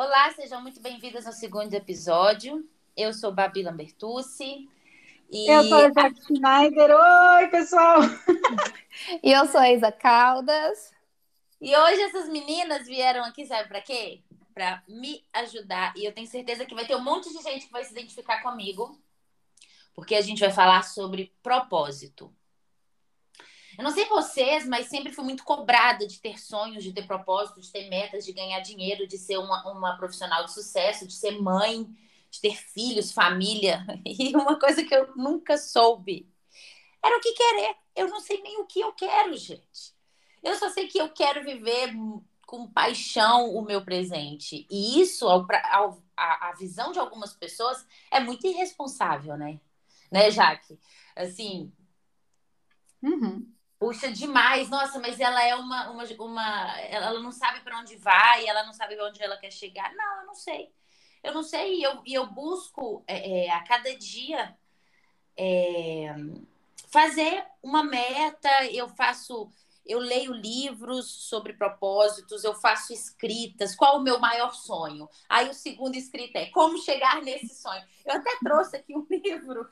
Olá, sejam muito bem-vindas ao segundo episódio. Eu sou Babi Lambertucci. E... Eu sou a Jack Schneider. Oi, pessoal! e eu sou a Isa Caldas. E hoje essas meninas vieram aqui, sabe para quê? Para me ajudar. E eu tenho certeza que vai ter um monte de gente que vai se identificar comigo, porque a gente vai falar sobre propósito. Eu não sei vocês, mas sempre fui muito cobrada de ter sonhos, de ter propósitos, de ter metas, de ganhar dinheiro, de ser uma, uma profissional de sucesso, de ser mãe, de ter filhos, família. E uma coisa que eu nunca soube era o que querer. Eu não sei nem o que eu quero, gente. Eu só sei que eu quero viver com paixão o meu presente. E isso, ao, ao, a, a visão de algumas pessoas, é muito irresponsável, né? Né, Jaque? Assim. Uhum puxa demais. Nossa, mas ela é uma. uma, uma ela não sabe para onde vai, ela não sabe onde ela quer chegar. Não, eu não sei. Eu não sei. E eu, eu busco é, é, a cada dia é, fazer uma meta. Eu faço. Eu leio livros sobre propósitos, eu faço escritas. Qual o meu maior sonho? Aí o segundo escrito é como chegar nesse sonho. Eu até trouxe aqui um livro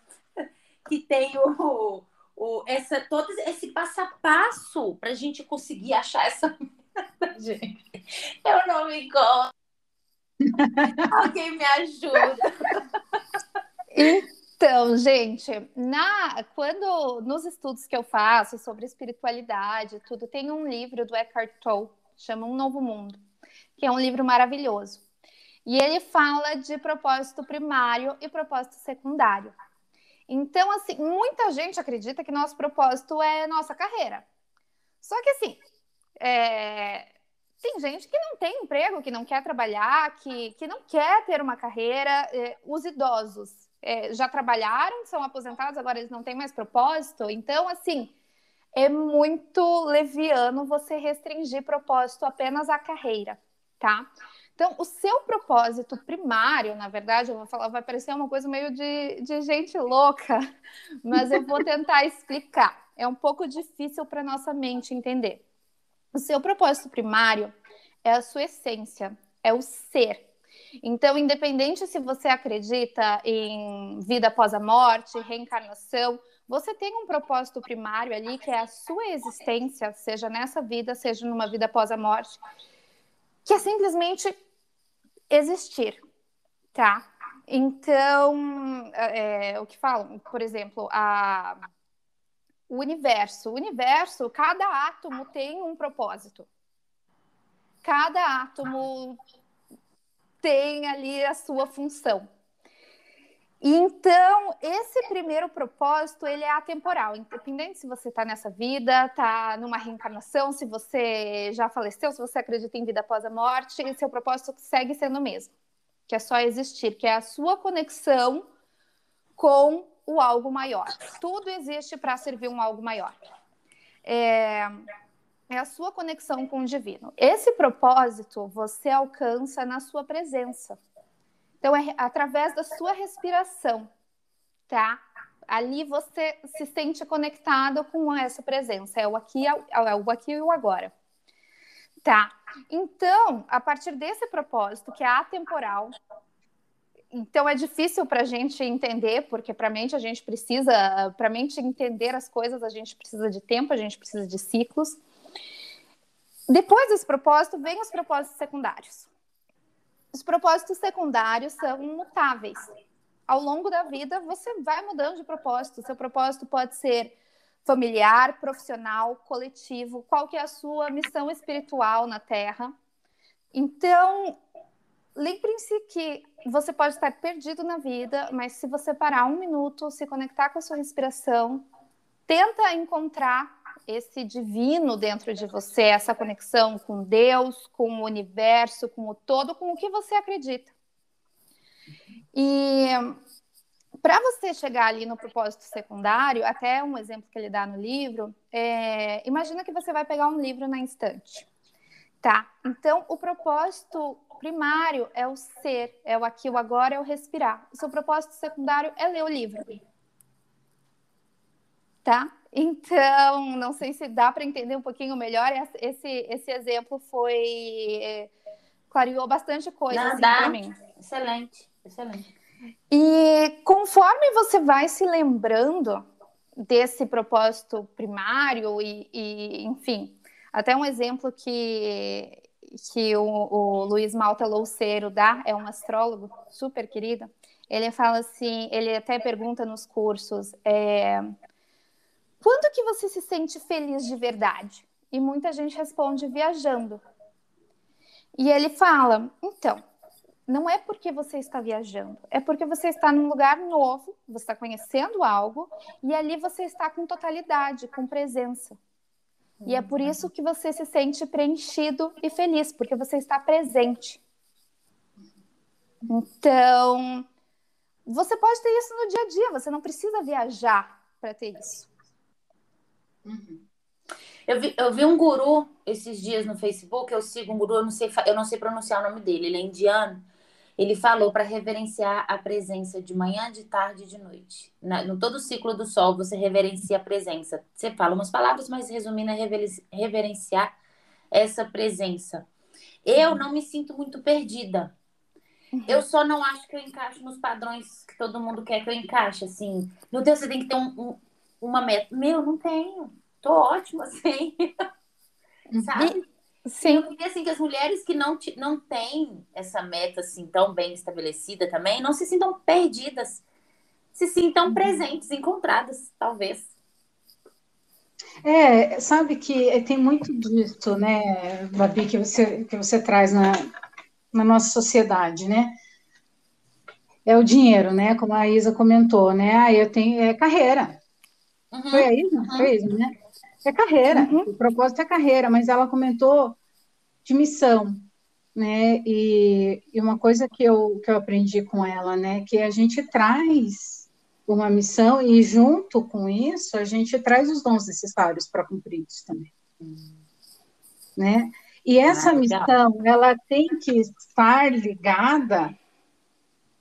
que tem o, o, essa, todo esse passo a passo para a gente conseguir achar essa gente. Eu não me gosto. Alguém me ajuda. Então, gente, na quando nos estudos que eu faço sobre espiritualidade, tudo tem um livro do Eckhart Tolle, chama Um Novo Mundo, que é um livro maravilhoso. E ele fala de propósito primário e propósito secundário. Então, assim, muita gente acredita que nosso propósito é nossa carreira. Só que, assim, é... tem gente que não tem emprego, que não quer trabalhar, que, que não quer ter uma carreira. É, os idosos é, já trabalharam, são aposentados, agora eles não têm mais propósito. Então, assim, é muito leviano você restringir propósito apenas à carreira, tá? Então, o seu propósito primário, na verdade, eu vou falar, vai parecer uma coisa meio de, de gente louca, mas eu vou tentar explicar. É um pouco difícil para nossa mente entender. O seu propósito primário é a sua essência, é o ser. Então, independente se você acredita em vida após a morte, reencarnação, você tem um propósito primário ali que é a sua existência, seja nessa vida, seja numa vida após a morte, que é simplesmente existir, tá? Então, é, o que falam, por exemplo, a, o universo. O universo, cada átomo tem um propósito. Cada átomo tem ali a sua função. Então, esse primeiro propósito, ele é atemporal, independente se você está nessa vida, está numa reencarnação, se você já faleceu, se você acredita em vida após a morte, seu propósito segue sendo o mesmo, que é só existir, que é a sua conexão com o algo maior. Tudo existe para servir um algo maior. É, é a sua conexão com o divino. Esse propósito você alcança na sua presença. Então, é através da sua respiração, tá? Ali você se sente conectado com essa presença. É o aqui, é o aqui e o agora. Tá. Então, a partir desse propósito, que é atemporal, então é difícil para a gente entender, porque para a mente a gente precisa, para a mente entender as coisas, a gente precisa de tempo, a gente precisa de ciclos. Depois desse propósito, vem os propósitos secundários. Os propósitos secundários são mutáveis. Ao longo da vida, você vai mudando de propósito. Seu propósito pode ser familiar, profissional, coletivo, qual que é a sua missão espiritual na Terra. Então, lembrem-se que você pode estar perdido na vida, mas se você parar um minuto, se conectar com a sua respiração, tenta encontrar esse divino dentro de você, essa conexão com Deus, com o universo, com o todo, com o que você acredita. E para você chegar ali no propósito secundário, até um exemplo que ele dá no livro, é, imagina que você vai pegar um livro na instante. Tá? Então, o propósito primário é o ser, é o aqui, o agora, é o respirar. O seu propósito secundário é ler o livro. Tá? Então, não sei se dá para entender um pouquinho melhor. Esse, esse exemplo foi clareou bastante coisa Não, assim, para mim. Excelente, excelente. E conforme você vai se lembrando desse propósito primário e, e, enfim, até um exemplo que que o, o Luiz Malta Louceiro dá, é um astrólogo super querido, ele fala assim, ele até pergunta nos cursos, é, quando que você se sente feliz de verdade? E muita gente responde viajando. E ele fala, então, não é porque você está viajando, é porque você está num lugar novo, você está conhecendo algo, e ali você está com totalidade, com presença. E é por isso que você se sente preenchido e feliz, porque você está presente. Então, você pode ter isso no dia a dia, você não precisa viajar para ter isso. Uhum. Eu, vi, eu vi um guru esses dias no Facebook, eu sigo um guru, eu não sei, eu não sei pronunciar o nome dele, ele é indiano. Ele falou para reverenciar a presença de manhã, de tarde e de noite. Na, no todo o ciclo do sol, você reverencia a presença. Você fala umas palavras, mas resumindo é reverenciar essa presença. Eu não me sinto muito perdida. Uhum. Eu só não acho que eu encaixo nos padrões que todo mundo quer que eu encaixe. Assim, meu Deus, você tem que ter um, um, uma meta. Meu, não tenho. Tô ótima assim. Sabe? Sim. Eu queria assim, que as mulheres que não, não têm essa meta assim tão bem estabelecida também não se sintam perdidas, se sintam uhum. presentes, encontradas, talvez. É, sabe que tem muito disso, né, Babi, que você, que você traz na, na nossa sociedade, né? É o dinheiro, né? Como a Isa comentou, né? Ah, eu tenho é carreira. Uhum. Foi a Isa? Uhum. Foi a Isa, né? É carreira, uhum. o propósito é carreira, mas ela comentou de missão, né? E, e, uma coisa que eu, que eu aprendi com ela, né? Que a gente traz uma missão e junto com isso a gente traz os dons necessários para cumprir isso também, né? E essa ah, missão, ela tem que estar ligada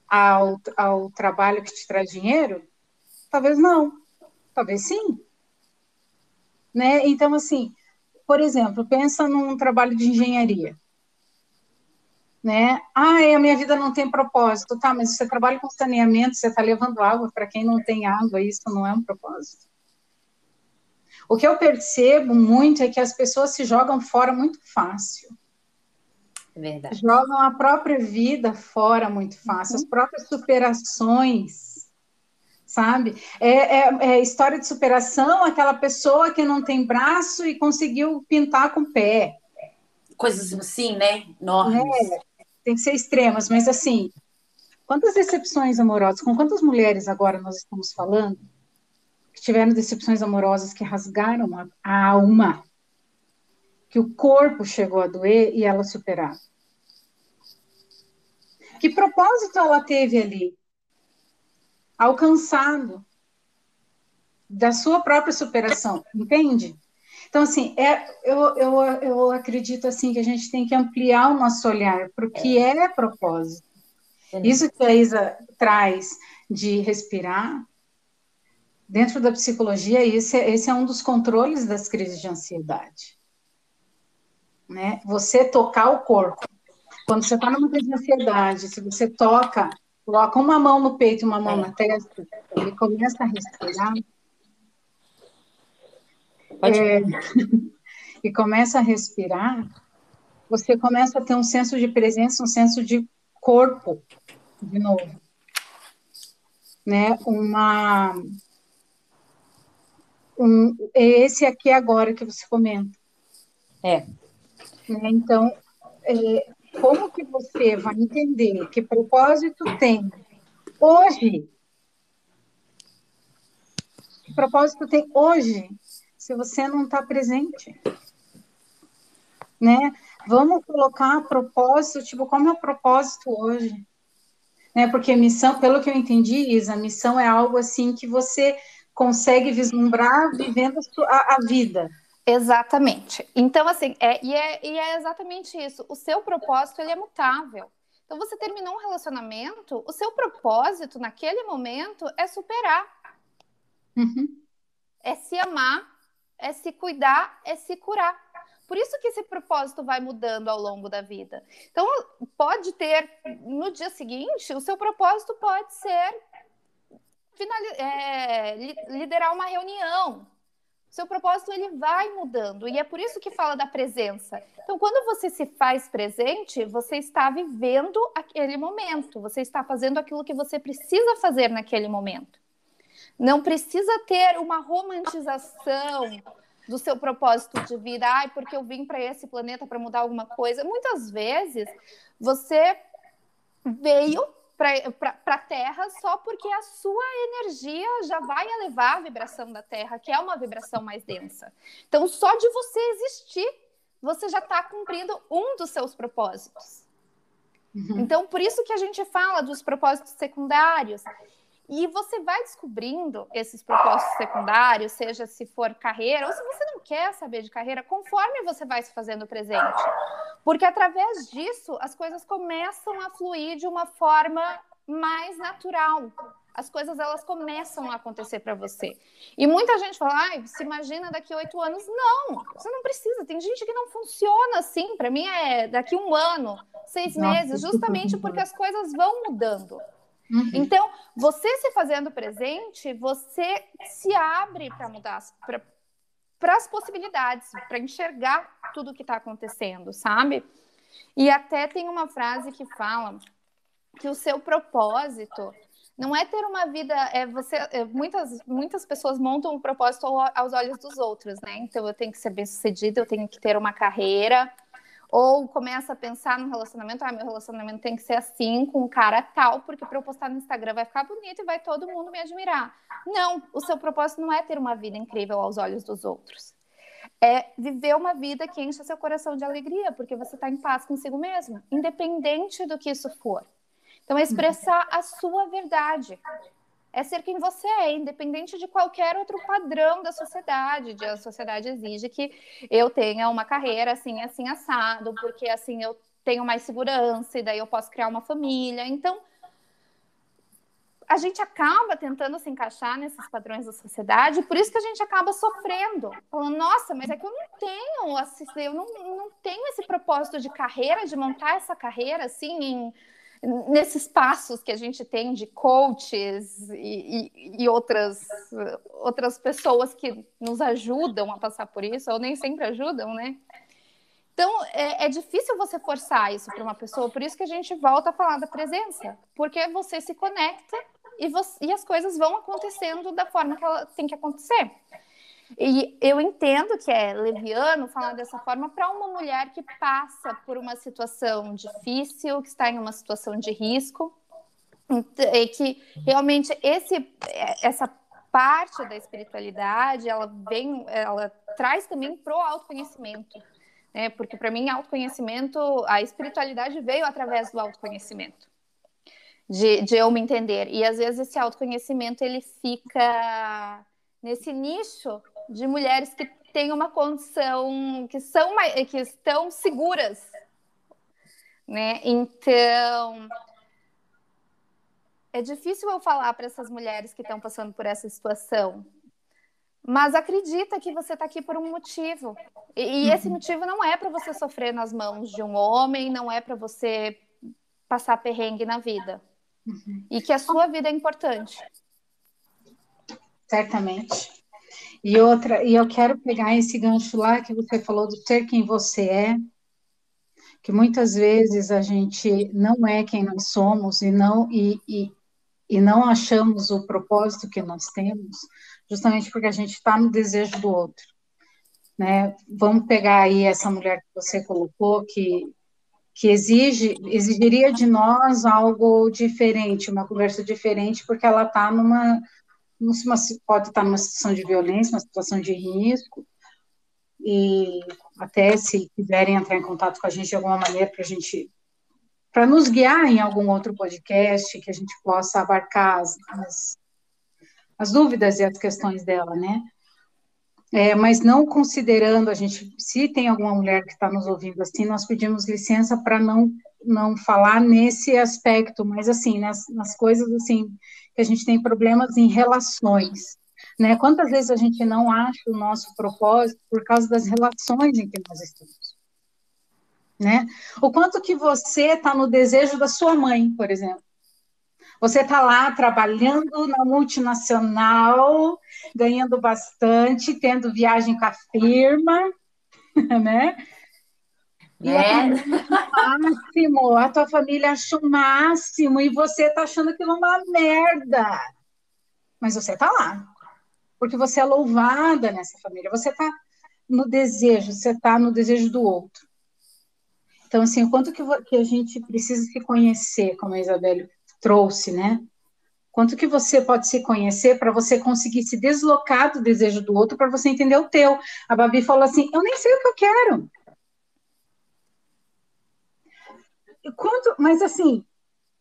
ao, ao trabalho que te traz dinheiro? Talvez não, talvez sim, né? Então, assim, por exemplo, pensa num trabalho de engenharia. Né? Ah, a minha vida não tem propósito. Tá, mas você trabalha com saneamento, você está levando água para quem não tem água, isso não é um propósito. O que eu percebo muito é que as pessoas se jogam fora muito fácil. É verdade. Jogam a própria vida fora muito fácil, uhum. as próprias superações sabe? É, é, é, história de superação, aquela pessoa que não tem braço e conseguiu pintar com o pé. Coisas assim, né? Enormes. É, tem que ser extremas, mas assim, quantas decepções amorosas, com quantas mulheres agora nós estamos falando, que tiveram decepções amorosas que rasgaram a, alma, que o corpo chegou a doer e ela superar. Que propósito ela teve ali? Alcançado da sua própria superação, entende? Então, assim, é, eu, eu, eu acredito assim que a gente tem que ampliar o nosso olhar para o que é, propósito. Isso que a Isa traz de respirar, dentro da psicologia, esse é, esse é um dos controles das crises de ansiedade. Né? Você tocar o corpo. Quando você está numa crise de ansiedade, se você toca coloca uma mão no peito e uma mão na testa, ele começa a respirar. É, e começa a respirar, você começa a ter um senso de presença, um senso de corpo, de novo. Né? Uma. Um, esse aqui agora que você comenta. É. Né? Então, é, como que você vai entender que propósito tem hoje? Que propósito tem hoje se você não está presente? Né? Vamos colocar propósito, tipo, como é o propósito hoje? Né? Porque missão, pelo que eu entendi, Isa, missão é algo assim que você consegue vislumbrar vivendo a, a vida, Exatamente. Então, assim, é, e, é, e é exatamente isso. O seu propósito, ele é mutável. Então, você terminou um relacionamento, o seu propósito naquele momento é superar. Uhum. É se amar, é se cuidar, é se curar. Por isso que esse propósito vai mudando ao longo da vida. Então, pode ter, no dia seguinte, o seu propósito pode ser é, liderar uma reunião. Seu propósito ele vai mudando e é por isso que fala da presença. Então, quando você se faz presente, você está vivendo aquele momento, você está fazendo aquilo que você precisa fazer naquele momento. Não precisa ter uma romantização do seu propósito de vida, ai, porque eu vim para esse planeta para mudar alguma coisa. Muitas vezes você veio para a Terra só porque a sua energia já vai elevar a vibração da Terra, que é uma vibração mais densa. Então, só de você existir, você já está cumprindo um dos seus propósitos. Uhum. Então, por isso que a gente fala dos propósitos secundários. E você vai descobrindo esses propósitos secundários, seja se for carreira ou se você não quer saber de carreira, conforme você vai se fazendo presente. Porque através disso as coisas começam a fluir de uma forma mais natural. As coisas elas começam a acontecer para você. E muita gente fala, ah, se imagina daqui a oito anos. Não, você não precisa. Tem gente que não funciona assim. Para mim é daqui um ano, seis meses, justamente porque as coisas vão mudando. Uhum. Então, você se fazendo presente, você se abre para mudar, para as possibilidades, para enxergar tudo o que está acontecendo, sabe? E até tem uma frase que fala que o seu propósito não é ter uma vida é você é, muitas muitas pessoas montam um propósito aos olhos dos outros né então eu tenho que ser bem sucedida eu tenho que ter uma carreira ou começa a pensar no relacionamento, ah, meu relacionamento tem que ser assim, com um cara tal, porque para eu postar no Instagram vai ficar bonito e vai todo mundo me admirar. Não, o seu propósito não é ter uma vida incrível aos olhos dos outros. É viver uma vida que encha seu coração de alegria, porque você está em paz consigo mesmo, independente do que isso for. Então, é expressar a sua verdade é ser quem você é, independente de qualquer outro padrão da sociedade. A sociedade exige que eu tenha uma carreira assim, assim, assado, porque assim eu tenho mais segurança e daí eu posso criar uma família. Então, a gente acaba tentando se encaixar nesses padrões da sociedade, por isso que a gente acaba sofrendo, falando, nossa, mas é que eu não tenho, eu não, não tenho esse propósito de carreira, de montar essa carreira assim em nesses passos que a gente tem de coaches e, e, e, outras, outras pessoas que nos ajudam a passar por isso, ou nem sempre ajudam, né? Então, é, é difícil você forçar isso para uma pessoa, por isso que a gente volta a falar da presença, porque você se conecta e, você, e as coisas vão acontecendo da forma que ela tem que acontecer. E eu entendo que é leviano falar dessa forma para uma mulher que passa por uma situação difícil, que está em uma situação de risco, e que realmente esse, essa parte da espiritualidade, ela vem, ela traz também pro autoconhecimento, né? Porque para mim autoconhecimento, a espiritualidade veio através do autoconhecimento. De, de eu me entender. E às vezes esse autoconhecimento ele fica nesse nicho de mulheres que têm uma condição que são que estão seguras, né? Então é difícil eu falar para essas mulheres que estão passando por essa situação, mas acredita que você está aqui por um motivo e, e esse uhum. motivo não é para você sofrer nas mãos de um homem, não é para você passar perrengue na vida uhum. e que a sua vida é importante. Certamente. E outra, e eu quero pegar esse gancho lá que você falou do ser quem você é, que muitas vezes a gente não é quem nós somos e não e, e, e não achamos o propósito que nós temos, justamente porque a gente está no desejo do outro. Né? Vamos pegar aí essa mulher que você colocou, que, que exige, exigiria de nós algo diferente, uma conversa diferente, porque ela está numa, pode estar numa situação de violência, uma situação de risco, e até se quiserem entrar em contato com a gente de alguma maneira para a gente para nos guiar em algum outro podcast que a gente possa abarcar as, as, as dúvidas e as questões dela, né? É, mas não considerando a gente, se tem alguma mulher que está nos ouvindo assim, nós pedimos licença para não não falar nesse aspecto, mas assim nas, nas coisas assim que a gente tem problemas em relações, Né? Quantas vezes a gente não acha o nosso propósito por causa das relações em que nós estamos? Né? O quanto que você está no desejo da sua mãe, por exemplo. Você está lá trabalhando na multinacional, ganhando bastante, tendo viagem com a firma, né? E é. a máximo, a tua família acha o máximo e você está achando aquilo uma merda. Mas você está lá, porque você é louvada nessa família, você está no desejo, você está no desejo do outro. Então, assim, o quanto que, que a gente precisa se conhecer, como a Isabelle trouxe, né? Quanto que você pode se conhecer para você conseguir se deslocar do desejo do outro para você entender o teu. A Babi falou assim: eu nem sei o que eu quero. Quanto, mas assim,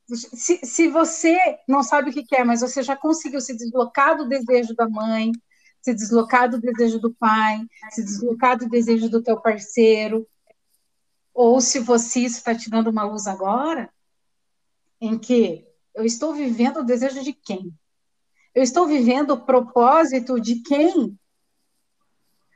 se, se você não sabe o que quer, mas você já conseguiu se deslocar do desejo da mãe, se deslocar do desejo do pai, se deslocar do desejo do teu parceiro, ou se você está te dando uma luz agora, em que eu estou vivendo o desejo de quem? Eu estou vivendo o propósito de quem?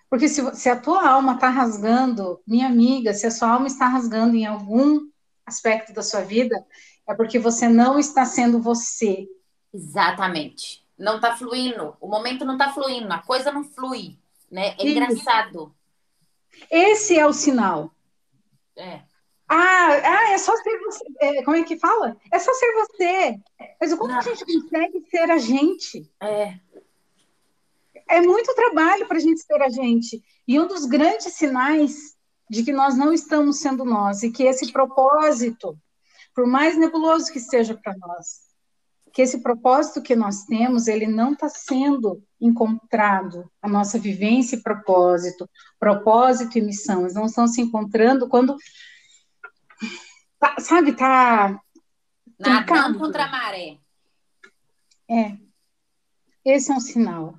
Porque se, se a tua alma está rasgando, minha amiga, se a sua alma está rasgando em algum aspecto da sua vida, é porque você não está sendo você. Exatamente. Não está fluindo. O momento não está fluindo. A coisa não flui. Né? É engraçado. Esse é o sinal. É. Ah, ah, é só ser você. É, como é que fala? É só ser você. Mas como a gente consegue ser a gente? É. É muito trabalho para a gente ser a gente. E um dos grandes sinais de que nós não estamos sendo nós e que esse propósito, por mais nebuloso que seja para nós, que esse propósito que nós temos, ele não está sendo encontrado. A nossa vivência e propósito, propósito e missão, eles não estão se encontrando quando Tá, sabe, tá. Nadando contra a maré. É. Esse é um sinal.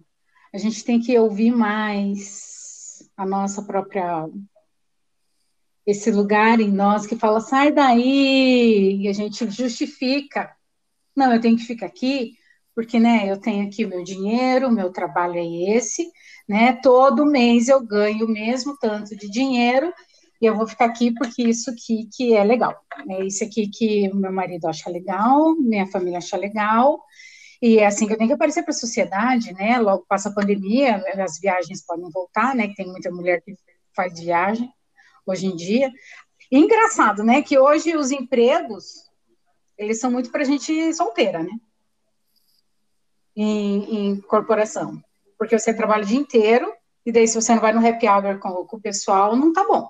A gente tem que ouvir mais a nossa própria alma. Esse lugar em nós que fala, sai daí, e a gente justifica. Não, eu tenho que ficar aqui, porque né, eu tenho aqui o meu dinheiro, meu trabalho é esse, né? Todo mês eu ganho o mesmo tanto de dinheiro, e eu vou ficar aqui porque isso aqui que é legal. É isso aqui que meu marido acha legal, minha família acha legal, e é assim que eu tenho que aparecer para a sociedade, né? Logo passa a pandemia, as viagens podem voltar, né? Que tem muita mulher que faz viagem hoje em dia. Engraçado, né? Que hoje os empregos eles são muito para gente solteira, né? Em, em, corporação, porque você trabalha o dia inteiro e daí se você não vai no happy hour com, com o pessoal, não tá bom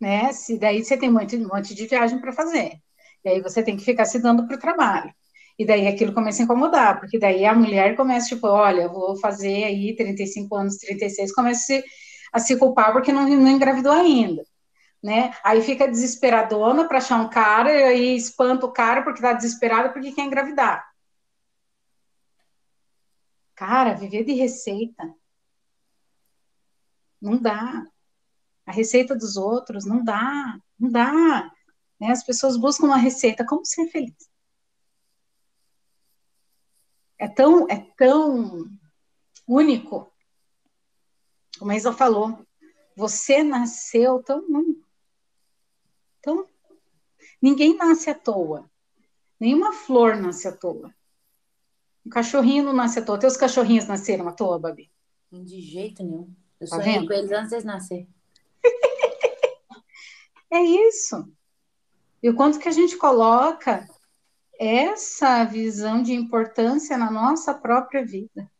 né? Se daí você tem um monte, um monte de viagem para fazer. E aí você tem que ficar se dando para o trabalho. E daí aquilo começa a incomodar, porque daí a mulher começa, tipo, olha, vou fazer aí 35 anos, 36, começa a se, a se culpar porque não, não engravidou ainda. Né? Aí fica desesperadona para achar um cara, e aí espanta o cara porque tá desesperada porque quer engravidar. Cara, viver de receita não dá a receita dos outros, não dá, não dá. Né? As pessoas buscam uma receita, como ser feliz? É tão, é tão único, como a Isa falou, você nasceu tão único. Então, ninguém nasce à toa. Nenhuma flor nasce à toa. Um cachorrinho não nasce à toa. Teus cachorrinhos nasceram à toa, Babi? De jeito nenhum. Eu tá sonhei com eles antes de nascer. É isso. E o quanto que a gente coloca essa visão de importância na nossa própria vida.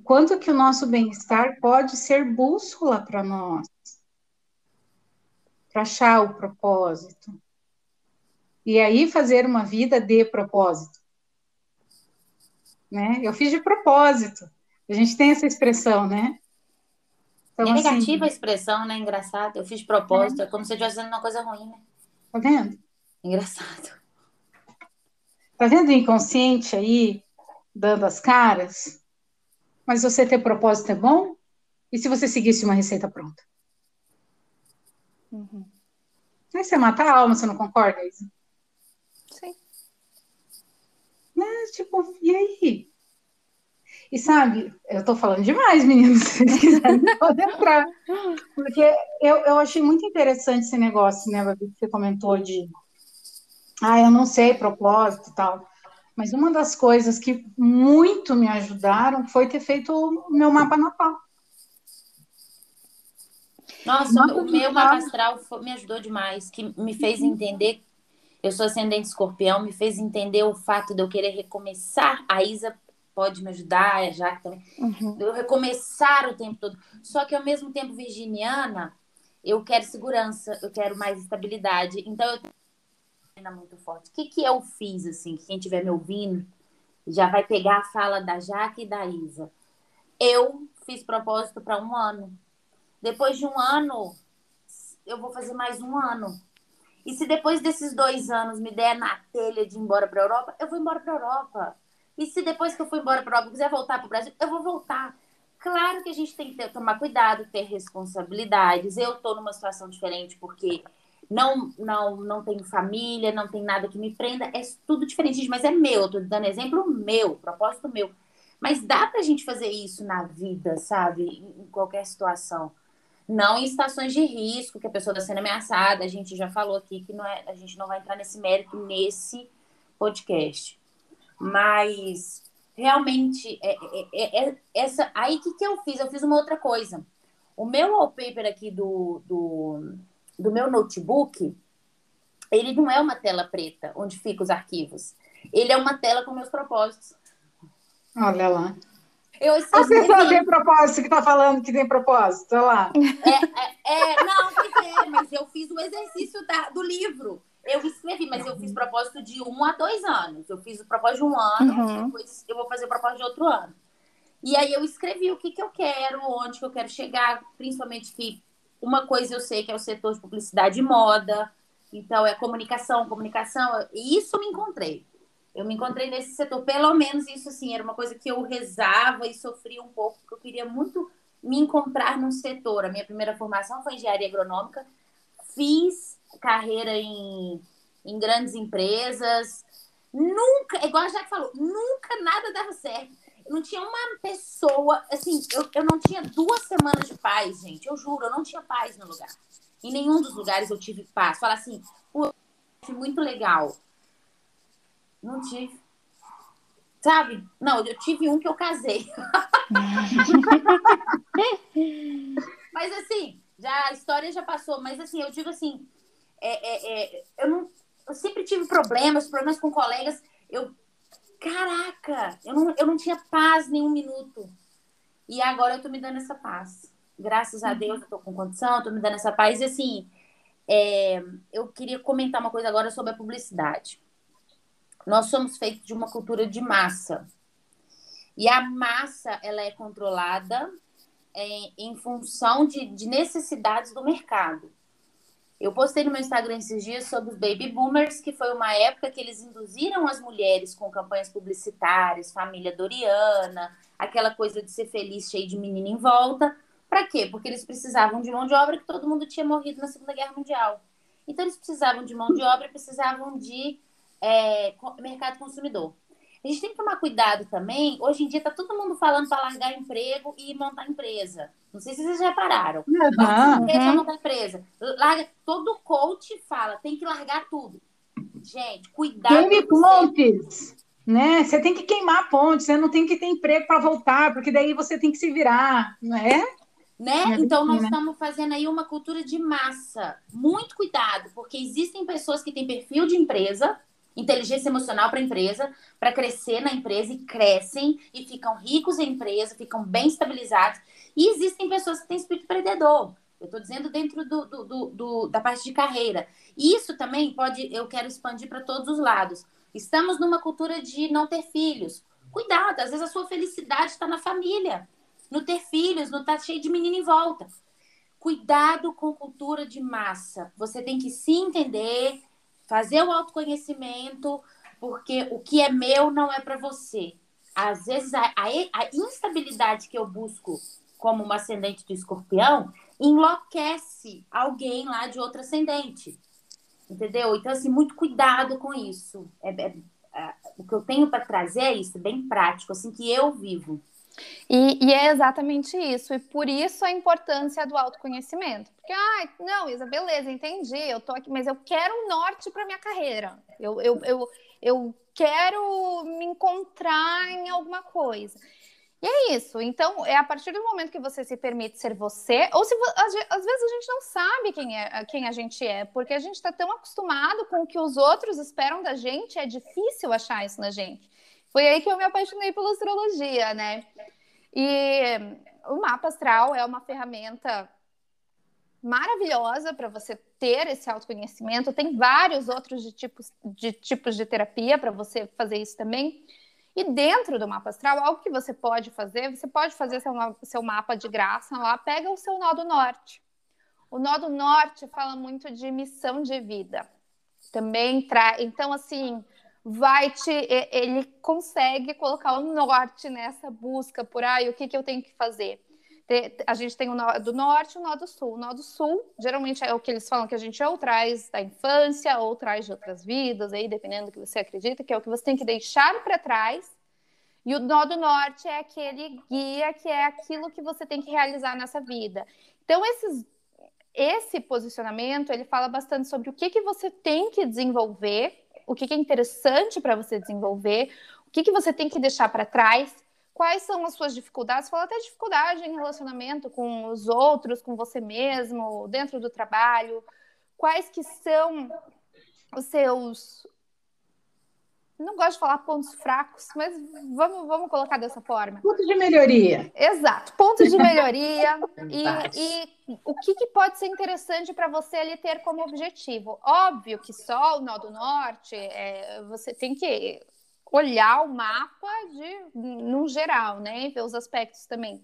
O quanto que o nosso bem-estar pode ser bússola para nós. Para achar o propósito. E aí fazer uma vida de propósito. Né? Eu fiz de propósito. A gente tem essa expressão, né? Então, é negativa assim, a expressão, né? Engraçado. Eu fiz propósito, é, é como se eu estivesse fazendo uma coisa ruim, né? Tá vendo? Engraçado. Tá vendo o inconsciente aí dando as caras? Mas você ter propósito é bom? E se você seguisse uma receita pronta? Uhum. Aí você mata a alma, você não concorda, Isa? Sim. Mas, tipo, e aí? E sabe, eu estou falando demais, meninos, se vocês quiserem, podem entrar. Porque eu, eu achei muito interessante esse negócio, né, Babi, que você comentou de. Ah, eu não sei propósito e tal. Mas uma das coisas que muito me ajudaram foi ter feito o meu mapa natal. Nossa, mapa o meu mapa astral me ajudou demais, que me fez entender. Eu sou ascendente escorpião, me fez entender o fato de eu querer recomeçar. A Isa pode me ajudar, a Jaque também. Uhum. Eu recomeçar o tempo todo. Só que ao mesmo tempo, virginiana, eu quero segurança, eu quero mais estabilidade. Então eu tenho muito forte. O que, que eu fiz, assim, que quem estiver me ouvindo já vai pegar a fala da Jaque e da Isa. Eu fiz propósito para um ano. Depois de um ano, eu vou fazer mais um ano. E se depois desses dois anos me der na telha de ir embora para a Europa, eu vou embora para a Europa. E se depois que eu for embora para a Europa quiser voltar para o Brasil, eu vou voltar. Claro que a gente tem que ter, tomar cuidado, ter responsabilidades. Eu estou numa situação diferente porque não, não, não tenho família, não tem nada que me prenda, é tudo diferente, mas é meu. Estou dando exemplo meu, propósito meu. Mas dá para a gente fazer isso na vida, sabe? Em qualquer situação. Não em estações de risco, que a pessoa está sendo ameaçada. A gente já falou aqui que não é, a gente não vai entrar nesse mérito nesse podcast. Mas realmente é, é, é, é essa. Aí que, que eu fiz? Eu fiz uma outra coisa. O meu wallpaper aqui do, do, do meu notebook, ele não é uma tela preta onde ficam os arquivos. Ele é uma tela com meus propósitos. Olha lá. Eu, eu, a pessoa tem propósito que está falando que tem propósito, olha lá. É, é, é não, é, mas eu fiz o exercício da, do livro. Eu escrevi, mas eu fiz propósito de um a dois anos. Eu fiz o propósito de um ano, uhum. depois eu vou fazer o propósito de outro ano. E aí eu escrevi o que, que eu quero, onde que eu quero chegar, principalmente que uma coisa eu sei que é o setor de publicidade e moda, então é comunicação, comunicação, e isso me encontrei. Eu me encontrei nesse setor, pelo menos isso assim, era uma coisa que eu rezava e sofria um pouco, porque eu queria muito me encontrar num setor. A minha primeira formação foi engenharia agronômica, fiz carreira em, em grandes empresas, nunca, igual a Jaque falou, nunca nada dava certo não tinha uma pessoa, assim, eu, eu não tinha duas semanas de paz, gente. Eu juro, eu não tinha paz no lugar. Em nenhum dos lugares eu tive paz. Fala assim, pô, muito legal. Não tive. Sabe? Não, eu tive um que eu casei. mas assim, já a história já passou. Mas assim, eu digo assim, é, é, é, eu, não, eu sempre tive problemas, problemas com colegas. Eu caraca, eu não, eu não tinha paz nem um minuto. E agora eu tô me dando essa paz. Graças a Deus eu tô com condição, eu tô me dando essa paz. E assim, é, eu queria comentar uma coisa agora sobre a publicidade. Nós somos feitos de uma cultura de massa. E a massa, ela é controlada é, em função de, de necessidades do mercado. Eu postei no meu Instagram esses dias sobre os baby boomers, que foi uma época que eles induziram as mulheres com campanhas publicitárias, família Doriana, aquela coisa de ser feliz, cheio de menina em volta. Para quê? Porque eles precisavam de mão de obra que todo mundo tinha morrido na Segunda Guerra Mundial. Então eles precisavam de mão de obra, precisavam de é, mercado consumidor. A gente tem que tomar cuidado também. Hoje em dia está todo mundo falando para largar emprego e montar empresa. Não sei se vocês já repararam. Uhum. Empresa, montar empresa. Larga, todo coach fala, tem que largar tudo. Gente, cuidado. Queime pontes. Né? Você tem que queimar pontes, você não tem que ter emprego para voltar, porque daí você tem que se virar, não é? Né? Então, nós estamos fazendo aí uma cultura de massa. Muito cuidado, porque existem pessoas que têm perfil de empresa, inteligência emocional para a empresa, para crescer na empresa e crescem e ficam ricos em empresa, ficam bem estabilizados. E existem pessoas que têm espírito empreendedor. Eu estou dizendo dentro do, do, do, do, da parte de carreira. Isso também pode, eu quero expandir para todos os lados. Estamos numa cultura de não ter filhos. Cuidado, às vezes a sua felicidade está na família, no ter filhos, no estar tá cheio de menino em volta. Cuidado com cultura de massa. Você tem que se entender, fazer o autoconhecimento, porque o que é meu não é para você. Às vezes, a, a, a, instabilidade que eu busco como uma ascendente do escorpião enlouquece alguém lá de outro ascendente. Entendeu? Então, assim, muito cuidado com isso. É, é, é o que eu tenho para trazer é isso, bem prático, assim, que eu vivo. E, e, é exatamente isso, e por isso a importância do autoconhecimento. Porque, ah, não, Isa, beleza, entendi, eu tô aqui, mas eu quero um norte para minha carreira. Eu, eu, eu, eu quero me encontrar em alguma coisa. E é isso. Então, é a partir do momento que você se permite ser você, ou se às, vezes a gente não sabe quem, é, quem a gente é, porque a gente está tão acostumado com o que os outros esperam da gente, é difícil achar isso na gente. Foi aí que eu me apaixonei pela astrologia, né? E o mapa astral é uma ferramenta maravilhosa para você ter esse autoconhecimento. Tem vários outros de tipos de, tipos de terapia para você fazer isso também. E dentro do mapa astral, algo que você pode fazer, você pode fazer seu, seu mapa de graça lá, pega o seu nó do norte. O nó do norte fala muito de missão de vida. Também traz. Então, assim, vai te. Ele consegue colocar o norte nessa busca por aí, o que, que eu tenho que fazer. A gente tem o nó do norte e o nó do sul. O nó do sul, geralmente, é o que eles falam que a gente ou traz da infância ou traz de outras vidas, aí, dependendo do que você acredita, que é o que você tem que deixar para trás. E o nó do norte é aquele guia que é aquilo que você tem que realizar nessa vida. Então, esses, esse posicionamento, ele fala bastante sobre o que, que você tem que desenvolver o que, é interessante para você desenvolver, o que, que você tem que deixar para trás, quais são as suas dificuldades, fala até dificuldade em relacionamento com os outros, com você mesmo, dentro do trabalho, quais que são os seus não gosto de falar pontos fracos, mas vamos, vamos colocar dessa forma. Pontos de melhoria. Exato, pontos de melhoria. e, e, o que, que pode ser interessante para você ali ter como objetivo? Óbvio que só o nó do norte, é, você tem que olhar o mapa de, no geral, né? E ver os aspectos também.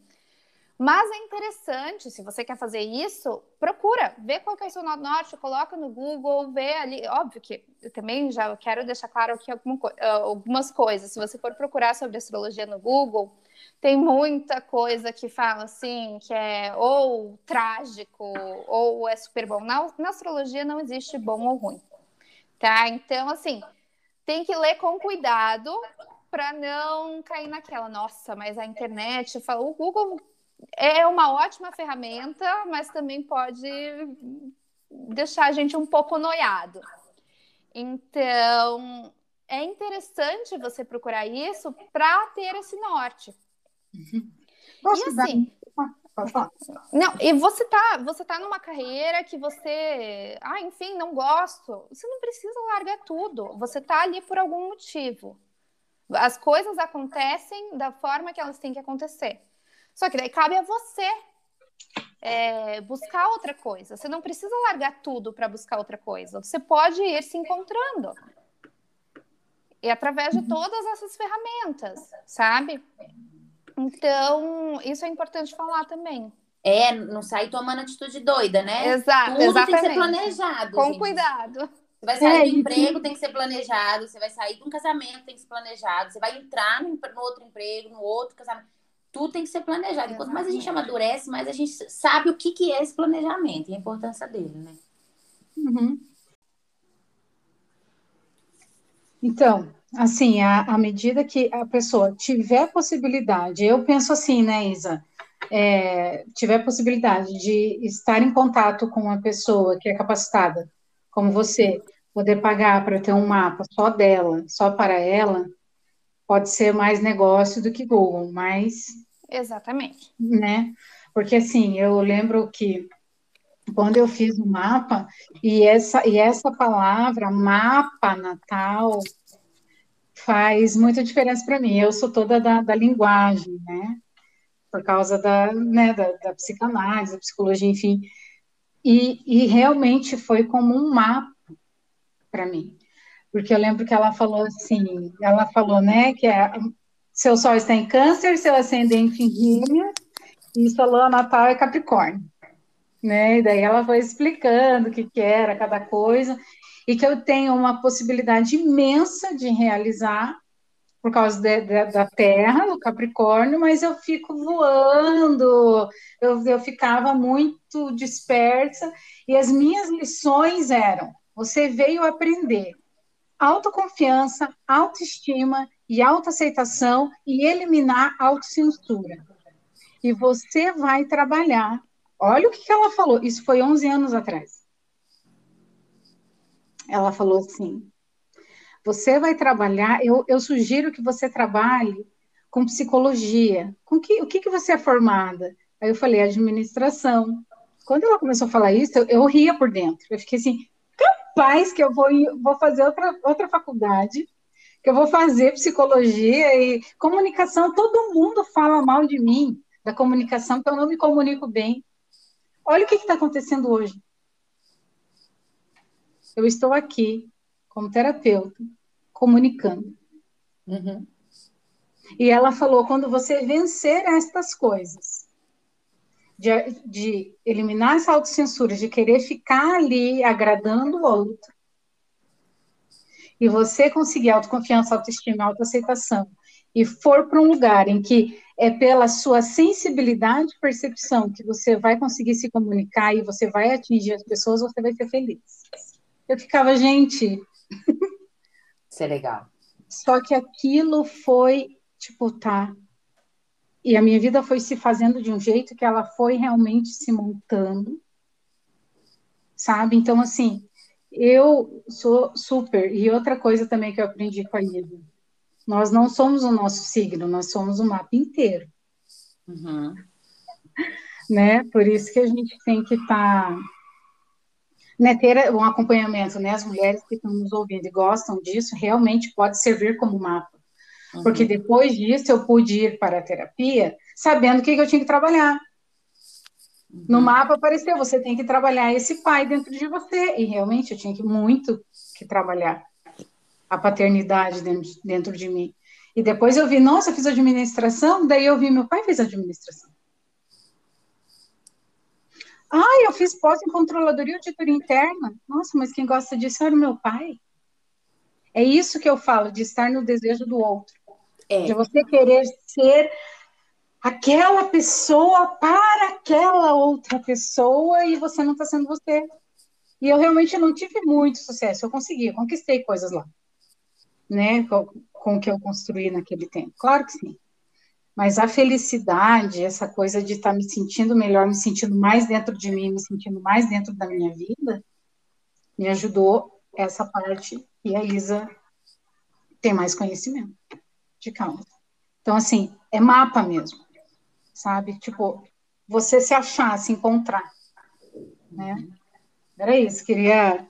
Mas é interessante, se você quer fazer isso, procura, vê qual que é o seu nó norte, coloca no Google, vê ali. Óbvio que eu também já quero deixar claro aqui ah, algumas coisas. Se você for procurar sobre astrologia no Google, tem muita coisa que fala assim, que é ou trágico, ou é super bom. Na, na astrologia não existe bom ou ruim, tá? Então, assim, tem que ler com cuidado para não cair naquela, nossa, mas a internet, o Google é uma ótima ferramenta, mas também pode deixar a gente um pouco noiado. Então, é interessante você procurar isso para ter esse norte. Uhum. Posso e assim, Pode falar. Não, e você tá, você tá numa carreira que você, ah, enfim, não gosto. Você não precisa largar tudo. Você tá ali por algum motivo. As coisas acontecem da forma que elas têm que acontecer. Só que daí cabe a você é, buscar outra coisa. Você não precisa largar tudo para buscar outra coisa. Você pode ir se encontrando. E através de todas essas ferramentas, sabe? Então, isso é importante falar também. É, não sair tomando atitude doida, né? Exato, Tudo exatamente. tem que ser planejado. Com gente. cuidado. Você vai sair é, do emprego, tem que ser planejado. Você vai sair de um casamento, tem que ser planejado. Você vai entrar no, no outro emprego, no outro casamento tudo tem que ser planejado. Quanto mais a gente amadurece, mais a gente sabe o que, que é esse planejamento e a importância dele, né? Uhum. Então, assim, à medida que a pessoa tiver possibilidade, eu penso assim, né, Isa? É, tiver possibilidade de estar em contato com uma pessoa que é capacitada, como você, poder pagar para ter um mapa só dela, só para ela, pode ser mais negócio do que Google, mas Exatamente. Né? Porque assim, eu lembro que quando eu fiz o mapa, e essa, e essa palavra, mapa natal, faz muita diferença para mim. Eu sou toda da, da linguagem, né? Por causa da, né, da, da psicanálise, da psicologia, enfim. E, e realmente foi como um mapa para mim. Porque eu lembro que ela falou assim, ela falou, né, que é seu Sol está em Câncer, seu ascendente em Gêmeos, e sua lua natal é Capricórnio. Né? E daí ela foi explicando o que, que era cada coisa, e que eu tenho uma possibilidade imensa de realizar por causa de, de, da Terra, no Capricórnio, mas eu fico voando, eu, eu ficava muito dispersa, e as minhas lições eram: você veio aprender autoconfiança, autoestima e autoaceitação e eliminar autocensura. E você vai trabalhar. Olha o que, que ela falou. Isso foi 11 anos atrás. Ela falou assim: você vai trabalhar. Eu, eu sugiro que você trabalhe com psicologia. Com que, o que, que você é formada? Aí eu falei, administração. Quando ela começou a falar isso, eu, eu ria por dentro. Eu fiquei assim, capaz que eu vou, vou fazer outra, outra faculdade, que eu vou fazer psicologia e comunicação. Todo mundo fala mal de mim, da comunicação, que eu não me comunico bem. Olha o que está acontecendo hoje. Eu estou aqui, como terapeuta, comunicando. Uhum. E ela falou: quando você vencer estas coisas, de, de eliminar essa autocensura, de querer ficar ali agradando o outro, e você conseguir autoconfiança, autoestima, autoaceitação, e for para um lugar em que é pela sua sensibilidade e percepção que você vai conseguir se comunicar e você vai atingir as pessoas, você vai ser feliz. Eu ficava, gente. Isso é legal. Só que aquilo foi tipo, tá. E a minha vida foi se fazendo de um jeito que ela foi realmente se montando, sabe? Então, assim, eu sou super. E outra coisa também que eu aprendi com a Ida: nós não somos o nosso signo, nós somos o mapa inteiro. Uhum. Né? Por isso que a gente tem que estar. Tá, né, ter um acompanhamento, né? As mulheres que estão nos ouvindo e gostam disso, realmente pode servir como mapa. Uhum. Porque depois disso eu pude ir para a terapia sabendo o que, que eu tinha que trabalhar. Uhum. No mapa apareceu, você tem que trabalhar esse pai dentro de você. E realmente eu tinha que muito que trabalhar a paternidade dentro, dentro de mim. E depois eu vi, nossa, eu fiz administração, daí eu vi, meu pai fez administração. Ah, eu fiz pós em controladoria e auditoria interna. Nossa, mas quem gosta disso era o meu pai. É isso que eu falo, de estar no desejo do outro. É. De você querer ser aquela pessoa para aquela outra pessoa e você não está sendo você. E eu realmente não tive muito sucesso. Eu consegui, eu conquistei coisas lá, né? Com, com o que eu construí naquele tempo. Claro que sim. Mas a felicidade, essa coisa de estar tá me sentindo melhor, me sentindo mais dentro de mim, me sentindo mais dentro da minha vida, me ajudou essa parte e a Isa tem mais conhecimento de causa. Então, assim, é mapa mesmo, sabe? Tipo, você se achar, se encontrar, né? Era isso, queria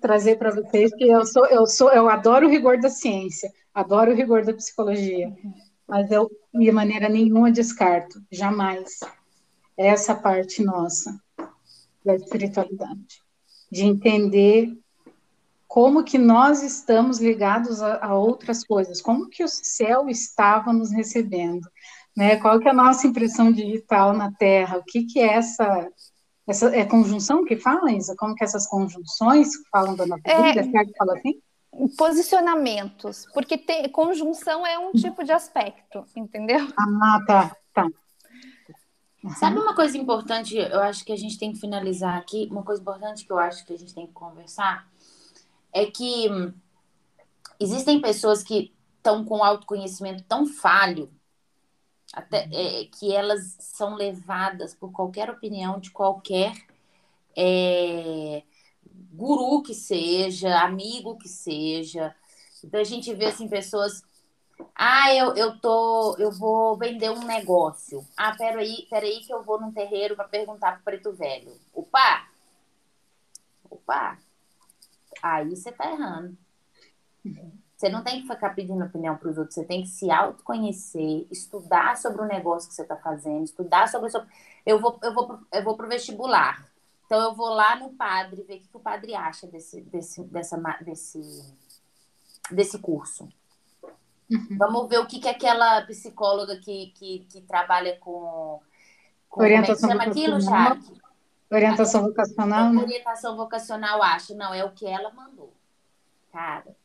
trazer para vocês que eu sou, eu sou, eu adoro o rigor da ciência, adoro o rigor da psicologia, mas eu de maneira nenhuma descarto, jamais essa parte nossa da espiritualidade, de entender como que nós estamos ligados a, a, outras coisas, como que o céu estava nos recebendo, né? Qual que é a nossa impressão digital na Terra? O que que é essa essa é conjunção que fala, Isa? Como que essas conjunções falam da nossa vida? É? Fala assim? Posicionamentos, porque tem, conjunção é um tipo de aspecto, entendeu? Ah, tá, tá. Uhum. Sabe uma coisa importante, eu acho que a gente tem que finalizar aqui, uma coisa importante que eu acho que a gente tem que conversar, é que existem pessoas que estão com autoconhecimento tão falho até uhum. é, que elas são levadas por qualquer opinião de qualquer é, guru que seja, amigo que seja. Então a gente vê assim pessoas, ah, eu, eu tô, eu vou vender um negócio. Ah, peraí, peraí que eu vou num terreiro para perguntar pro preto velho. Opa! Opa! aí você tá errando. Você não tem que ficar pedindo opinião para os outros, você tem que se autoconhecer, estudar sobre o negócio que você está fazendo, estudar sobre o seu... Eu vou, eu vou, eu vou para o vestibular. Então eu vou lá no padre ver o que o padre acha desse, desse, dessa, desse, desse curso. Uhum. Vamos ver o que, que aquela psicóloga que, que, que trabalha com, com orientação como é que chama aquilo, Jaque? Orientação vocacional, né? Orientação vocacional, acho. Não, é o que ela mandou. Cara,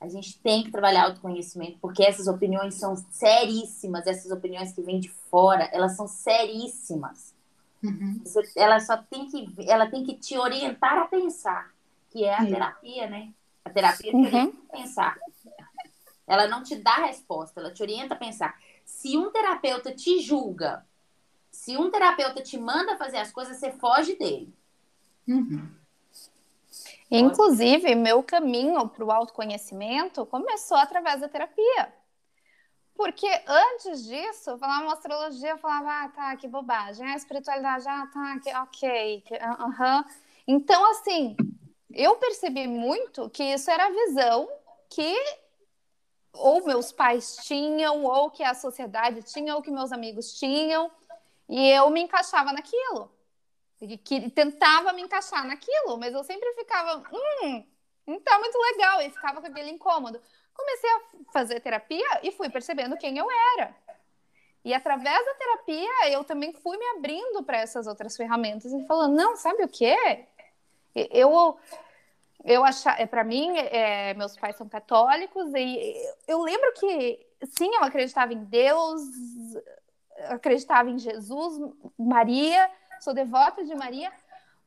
a gente tem que trabalhar autoconhecimento, porque essas opiniões são seríssimas. Essas opiniões que vêm de fora, elas são seríssimas. Uhum. Você, ela só tem que, ela tem que te orientar a pensar, que é a terapia, né? A terapia uhum. tem que pensar. ela não te dá resposta, ela te orienta a pensar. Se um terapeuta te julga, se um terapeuta te manda fazer as coisas, você foge dele. Uhum. Inclusive, meu caminho para o autoconhecimento começou através da terapia. Porque antes disso, eu falava astrologia, eu falava, ah, tá, que bobagem. A espiritualidade, ah, tá, que, ok. Uhum. Então, assim, eu percebi muito que isso era a visão que ou meus pais tinham, ou que a sociedade tinha, ou que meus amigos tinham, e eu me encaixava naquilo. Que tentava me encaixar naquilo, mas eu sempre ficava, hum, não tá muito legal, e ficava com aquele incômodo. Comecei a fazer terapia e fui percebendo quem eu era. E através da terapia, eu também fui me abrindo para essas outras ferramentas e falando, não, sabe o quê? Eu eu achar, é, para mim, é, meus pais são católicos e eu lembro que sim, eu acreditava em Deus, acreditava em Jesus, Maria, sou devota de Maria,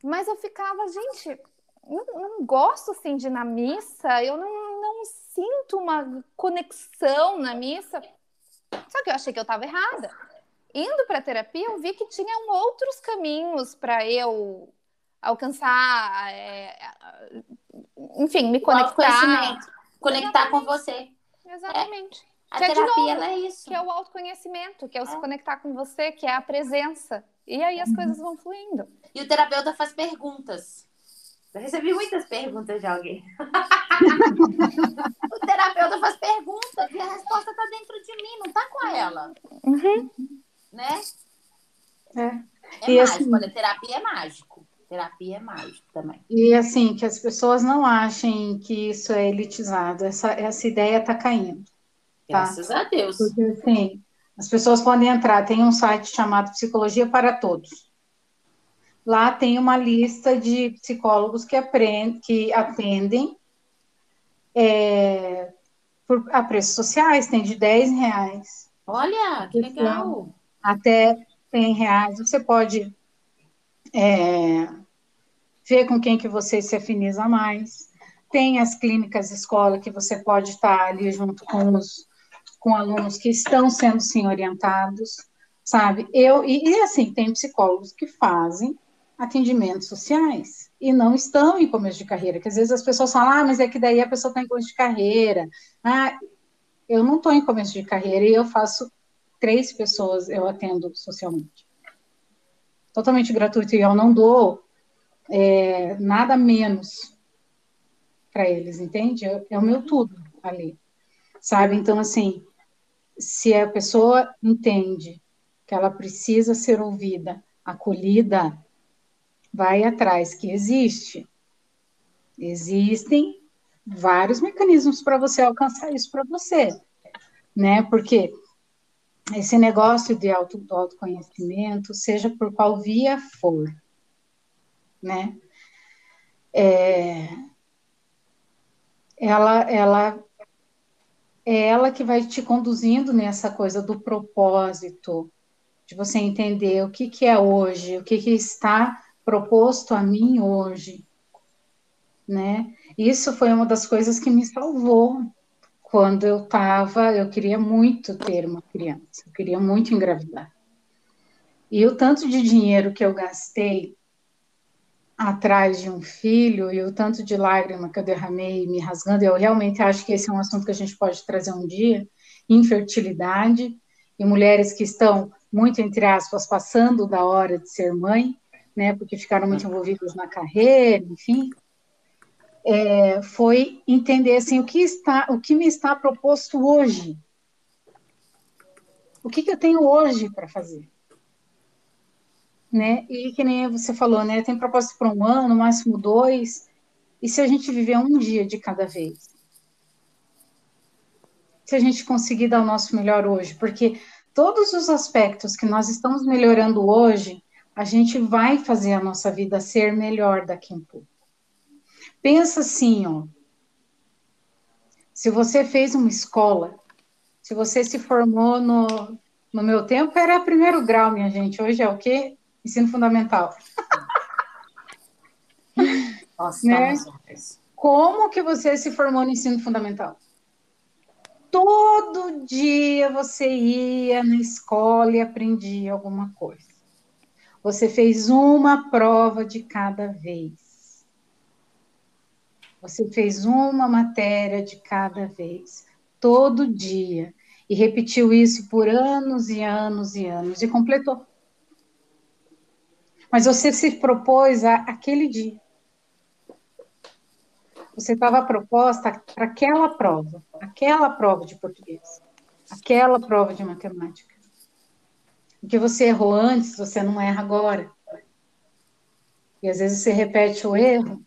mas eu ficava, gente, não, não gosto assim de ir na missa, eu não, não sinto uma conexão na missa. Só que eu achei que eu estava errada. Indo para terapia, eu vi que tinham outros caminhos para eu alcançar, é, enfim, me conectar. Conectar com você. Exatamente. É. A que terapia é, novo, é isso. Que é o autoconhecimento, que é o é. se conectar com você, que é a presença. E aí as uhum. coisas vão fluindo. E o terapeuta faz perguntas. Eu recebi muitas perguntas de alguém. o terapeuta faz perguntas e a resposta está dentro de mim, não está com ela. Uhum. Né? É. É e mágico, assim... olha, terapia é mágico. Terapia é mágico também. E assim, que as pessoas não achem que isso é elitizado. Essa, essa ideia está caindo. Tá? Graças a Deus. Porque assim, as pessoas podem entrar, tem um site chamado Psicologia para Todos. Lá tem uma lista de psicólogos que, aprendem, que atendem é, por, a preços sociais, tem de 10 reais. Olha, que legal! Até 100 reais. Você pode é, ver com quem que você se afiniza mais. Tem as clínicas escola que você pode estar ali junto com os com alunos que estão sendo sim orientados, sabe? Eu e, e assim tem psicólogos que fazem atendimentos sociais e não estão em começo de carreira, que às vezes as pessoas falam, ah, mas é que daí a pessoa está em começo de carreira. Ah, eu não estou em começo de carreira e eu faço três pessoas, eu atendo socialmente. Totalmente gratuito e eu não dou é, nada menos para eles, entende? É, é o meu tudo ali, sabe? Então, assim, se a pessoa entende que ela precisa ser ouvida, acolhida, vai atrás, que existe. Existem vários mecanismos para você alcançar isso para você, né? Porque esse negócio de auto, do autoconhecimento, seja por qual via for, né? É, ela, ela é ela que vai te conduzindo nessa coisa do propósito, de você entender o que, que é hoje, o que, que está proposto a mim hoje, né? Isso foi uma das coisas que me salvou quando eu estava, eu queria muito ter uma criança, eu queria muito engravidar. E o tanto de dinheiro que eu gastei atrás de um filho e o tanto de lágrima que eu derramei me rasgando, eu realmente acho que esse é um assunto que a gente pode trazer um dia, infertilidade e mulheres que estão muito entre aspas passando da hora de ser mãe, né, porque ficaram muito envolvidas na carreira, enfim, é, foi entender assim o que está, o que me está proposto hoje, o que, que eu tenho hoje para fazer né? E que nem você falou, né? Tem propósito para um ano, máximo dois. E se a gente viver um dia de cada vez? Se a gente conseguir dar o nosso melhor hoje, porque todos os aspectos que nós estamos melhorando hoje, a gente vai fazer a nossa vida ser melhor daqui a pouco. Pensa assim, ó. Se você fez uma escola, se você se formou no, no meu tempo era primeiro grau, minha gente. Hoje é o quê? Ensino fundamental. Nossa, né? Como que você se formou no ensino fundamental? todo dia você ia na escola e aprendia alguma coisa. Você fez uma prova de cada vez. Você fez uma matéria de cada vez, todo dia. E repetiu isso por anos e anos e anos e completou. Mas você se propôs a, aquele dia. Você estava proposta para aquela prova, aquela prova de português, aquela prova de matemática. O que você errou antes, você não erra agora. E às vezes você repete o erro,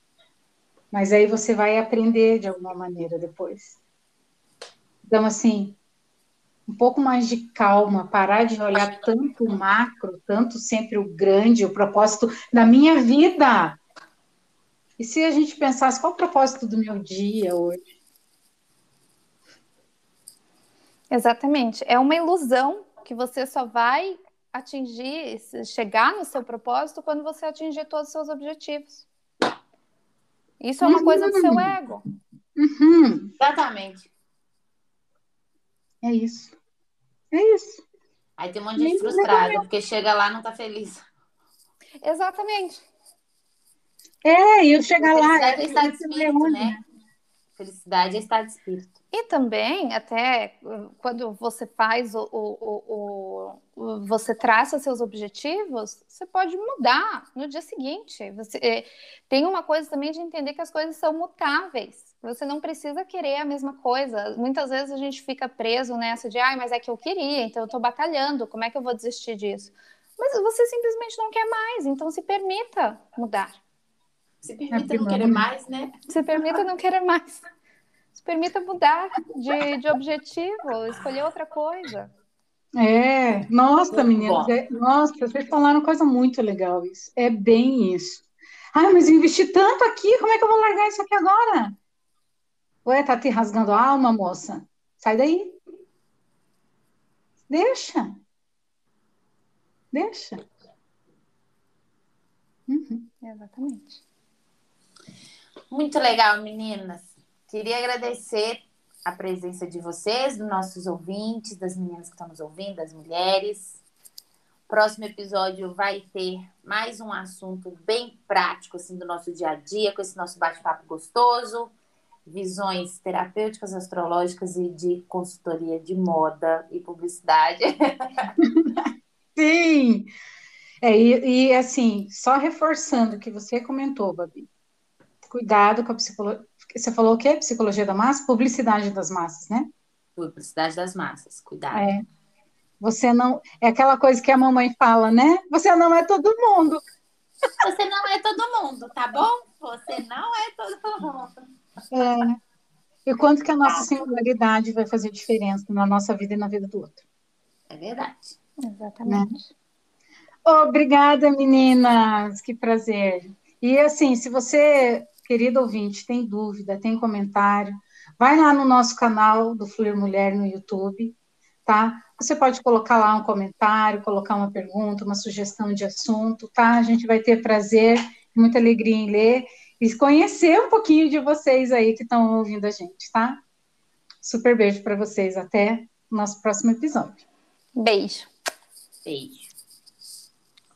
mas aí você vai aprender de alguma maneira depois. Então, assim, um pouco mais de calma, parar de olhar tanto o macro, tanto sempre o grande, o propósito da minha vida. E se a gente pensasse qual o propósito do meu dia hoje? Exatamente. É uma ilusão que você só vai atingir, chegar no seu propósito quando você atingir todos os seus objetivos. Isso é uma uhum. coisa do seu uhum. ego. Uhum. Exatamente. É isso. É isso. Aí tem um monte de gente frustrada, porque chega lá e não tá feliz. Exatamente. É, e eu chegar lá. Felicidade é estado de espírito, né? Felicidade é estado de espírito. E também, até quando você faz o, o, o, o, você traça seus objetivos, você pode mudar no dia seguinte. Você, é, tem uma coisa também de entender que as coisas são mutáveis. Você não precisa querer a mesma coisa. Muitas vezes a gente fica preso nessa de, ai, mas é que eu queria, então eu estou batalhando, como é que eu vou desistir disso? Mas você simplesmente não quer mais, então se permita mudar. Se permita é não querer mais, né? Se permita não querer mais. Se permita mudar de, de objetivo, escolher outra coisa. É, nossa, meninas, é, nossa, vocês falaram coisa muito legal isso. É bem isso. Ai, mas investi tanto aqui, como é que eu vou largar isso aqui agora? Ué, tá te rasgando a alma, moça? Sai daí. Deixa. Deixa. Uhum. Exatamente. Muito legal, meninas. Queria agradecer a presença de vocês, dos nossos ouvintes, das meninas que estão nos ouvindo, das mulheres. Próximo episódio vai ter mais um assunto bem prático assim do nosso dia a dia, com esse nosso bate-papo gostoso, visões terapêuticas, astrológicas e de consultoria de moda e publicidade. Sim. É, e, e assim, só reforçando o que você comentou, Babi cuidado com a psicologia. Você falou o quê? Psicologia da massa? Publicidade das massas, né? Publicidade das massas, cuidado. É. Você não. É aquela coisa que a mamãe fala, né? Você não é todo mundo. Você não é todo mundo, tá bom? Você não é todo mundo. É. E quanto que a nossa singularidade vai fazer diferença na nossa vida e na vida do outro? É verdade. Exatamente. Né? Obrigada, meninas. Que prazer. E assim, se você querido ouvinte, tem dúvida, tem comentário, vai lá no nosso canal do Fluir Mulher no YouTube, tá? Você pode colocar lá um comentário, colocar uma pergunta, uma sugestão de assunto, tá? A gente vai ter prazer, muita alegria em ler e conhecer um pouquinho de vocês aí que estão ouvindo a gente, tá? Super beijo para vocês. Até o nosso próximo episódio. Beijo. Beijo.